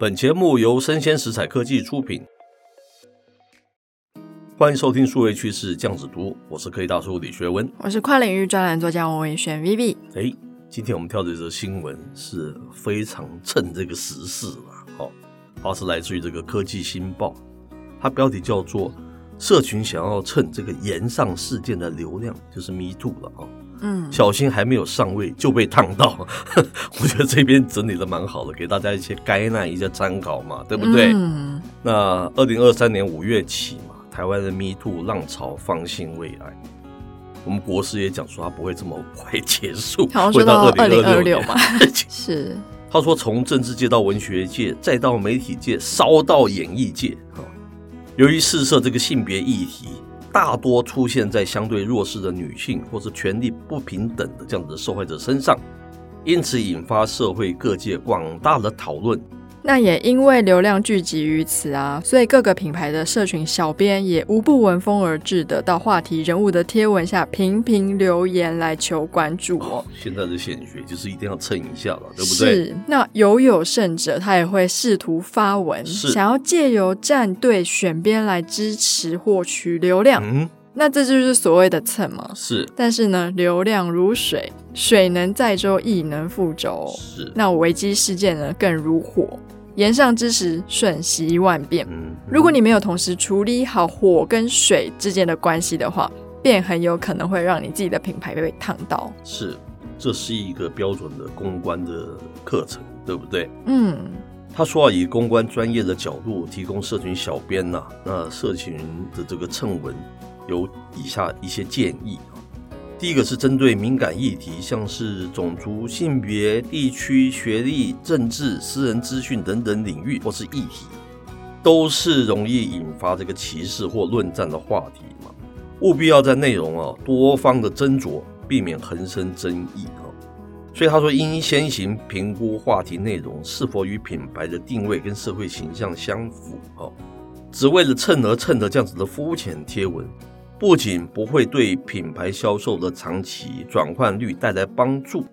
本节目由生鲜食材科技出品，欢迎收听数位趋势酱子读，我是科技大叔李学文，我是跨领域专栏作家王维轩 Vivi。哎，今天我们挑的这则新闻是非常趁这个时事了，好，它是来自于这个科技新报，它标题叫做“社群想要蹭这个延上事件的流量”，就是 Me Too 了啊。嗯，小心还没有上位就被烫到。我觉得这边整理的蛮好的，给大家一些概念、一些参考嘛，对不对？嗯。那二零二三年五月起嘛，台湾的 Me Too 浪潮方兴未艾。我们国师也讲说，他不会这么快结束，会到二零二六嘛。是。他说，从政治界到文学界，再到媒体界，烧到演艺界，由于试射这个性别议题。大多出现在相对弱势的女性或是权力不平等的这样的受害者身上，因此引发社会各界广大的讨论。那也因为流量聚集于此啊，所以各个品牌的社群小编也无不闻风而至的到话题人物的贴文下频频留言来求关注哦。现在的显学就是一定要蹭一下了，对不对？是。那有有甚者，他也会试图发文，想要借由站队选边来支持获取流量。嗯，那这就是所谓的蹭嘛。是。但是呢，流量如水，水能载舟，亦能覆舟。是。那危机事件呢，更如火。炎上之时，瞬息万变。如果你没有同时处理好火跟水之间的关系的话，便很有可能会让你自己的品牌被烫到。是，这是一个标准的公关的课程，对不对？嗯。他说要以公关专业的角度提供社群小编呐、啊，那社群的这个蹭文有以下一些建议。第一个是针对敏感议题，像是种族、性别、地区、学历、政治、私人资讯等等领域或是议题，都是容易引发这个歧视或论战的话题嘛，务必要在内容啊多方的斟酌，避免横生争议啊。所以他说，应先行评估话题内容是否与品牌的定位跟社会形象相符啊，只为了蹭而蹭的这样子的肤浅贴文。不仅不会对品牌销售的长期转换率带来帮助，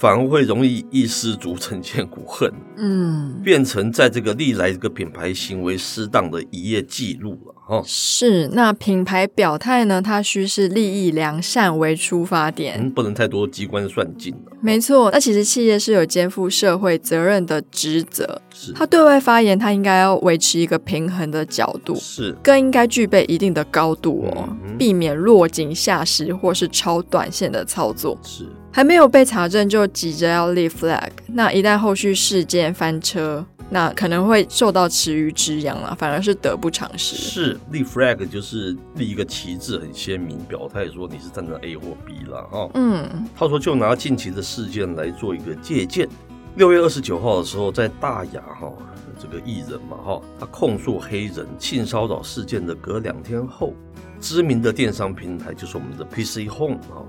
反而会容易一失足成千古恨，嗯，变成在这个历来这个品牌行为失当的一页记录了哈。是，那品牌表态呢？它需是利益良善为出发点，嗯，不能太多机关算尽了。没错，那其实企业是有肩负社会责任的职责，是他对外发言，他应该要维持一个平衡的角度，是更应该具备一定的高度哦，嗯、避免落井下石或是超短线的操作。是还没有被查证就急着要立 flag，那一旦后续事件翻车。那可能会受到池鱼之殃了，反而是得不偿失。是立 flag 就是立一个旗帜，很鲜明，表态说你是站在 A 或 B 了哈。嗯，他说就拿近期的事件来做一个借鉴。六月二十九号的时候，在大雅哈这个艺人嘛哈，他控诉黑人性骚扰事件的隔两天后，知名的电商平台就是我们的 PC Home 啊，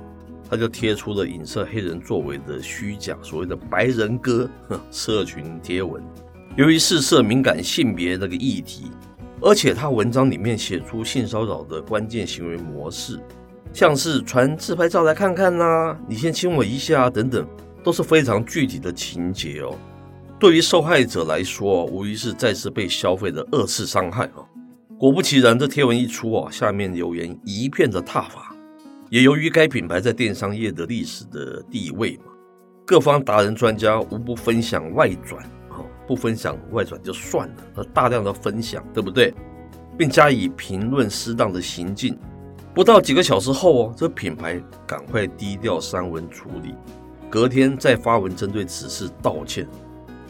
他就贴出了影射黑人作为的虚假所谓的白人歌 社群贴文。由于试射敏感性别这个议题，而且他文章里面写出性骚扰的关键行为模式，像是传自拍照来看看呐、你先亲我一下啊等等，都是非常具体的情节哦。对于受害者来说，无疑是再次被消费的二次伤害哦。果不其然，这贴文一出啊，下面留言一片的挞伐。也由于该品牌在电商业的历史的地位嘛，各方达人专家无不分享外转。不分享外转就算了，而大量的分享，对不对？并加以评论适当的行径。不到几个小时后哦，这品牌赶快低调删文处理，隔天再发文针对此事道歉。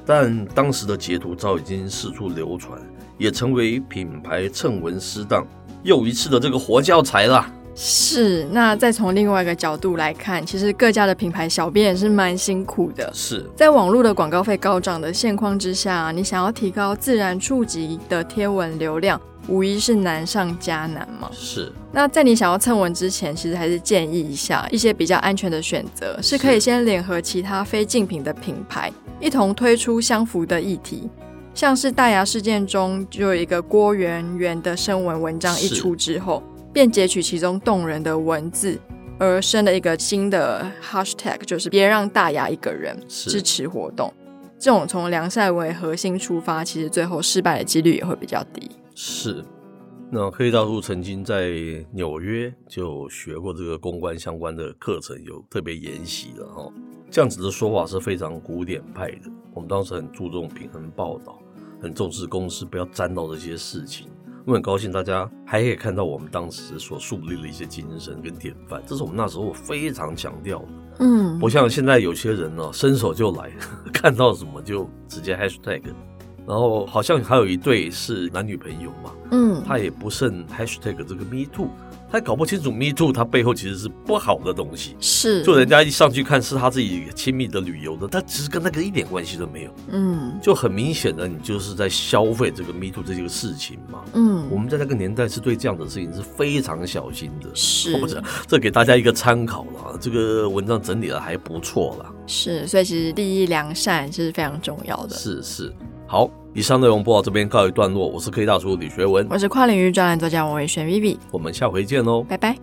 但当时的截图早已经四处流传，也成为品牌蹭文失当又一次的这个活教材了。是，那再从另外一个角度来看，其实各家的品牌小编也是蛮辛苦的。是在网络的广告费高涨的现况之下，你想要提高自然触及的贴文流量，无疑是难上加难嘛。是。那在你想要蹭文之前，其实还是建议一下一些比较安全的选择，是可以先联合其他非竞品的品牌，一同推出相符的议题。像是大牙事件中，就有一个郭圆圆的声纹文章一出之后。便截取其中动人的文字，而生了一个新的 hashtag，就是别让大牙一个人支持活动。这种从良善为核心出发，其实最后失败的几率也会比较低。是。那科技大叔曾经在纽约就学过这个公关相关的课程，有特别研习的哈。这样子的说法是非常古典派的。我们当时很注重平衡报道，很重视公司不要沾到这些事情。我很高兴，大家还可以看到我们当时所树立的一些精神跟典范，这是我们那时候非常强调的。嗯，不像现在有些人呢，伸手就来，看到什么就直接 hashtag，然后好像还有一对是男女朋友嘛，嗯，他也不慎 hashtag 这个 me too。他搞不清楚 Me Too，他背后其实是不好的东西。是，就人家一上去看是他自己亲密的旅游的，他其实跟那个一点关系都没有。嗯，就很明显的，你就是在消费这个 Me Too 这个事情嘛。嗯，我们在那个年代是对这样的事情是非常小心的。是，或者这给大家一个参考了。这个文章整理的还不错啦。是，所以其实利益良善是非常重要的。是是，好。以上内容播到这边告一段落，我是科技大叔李学文，我是跨领域专栏作家王伟轩 Vivi，我们下回见喽，拜拜。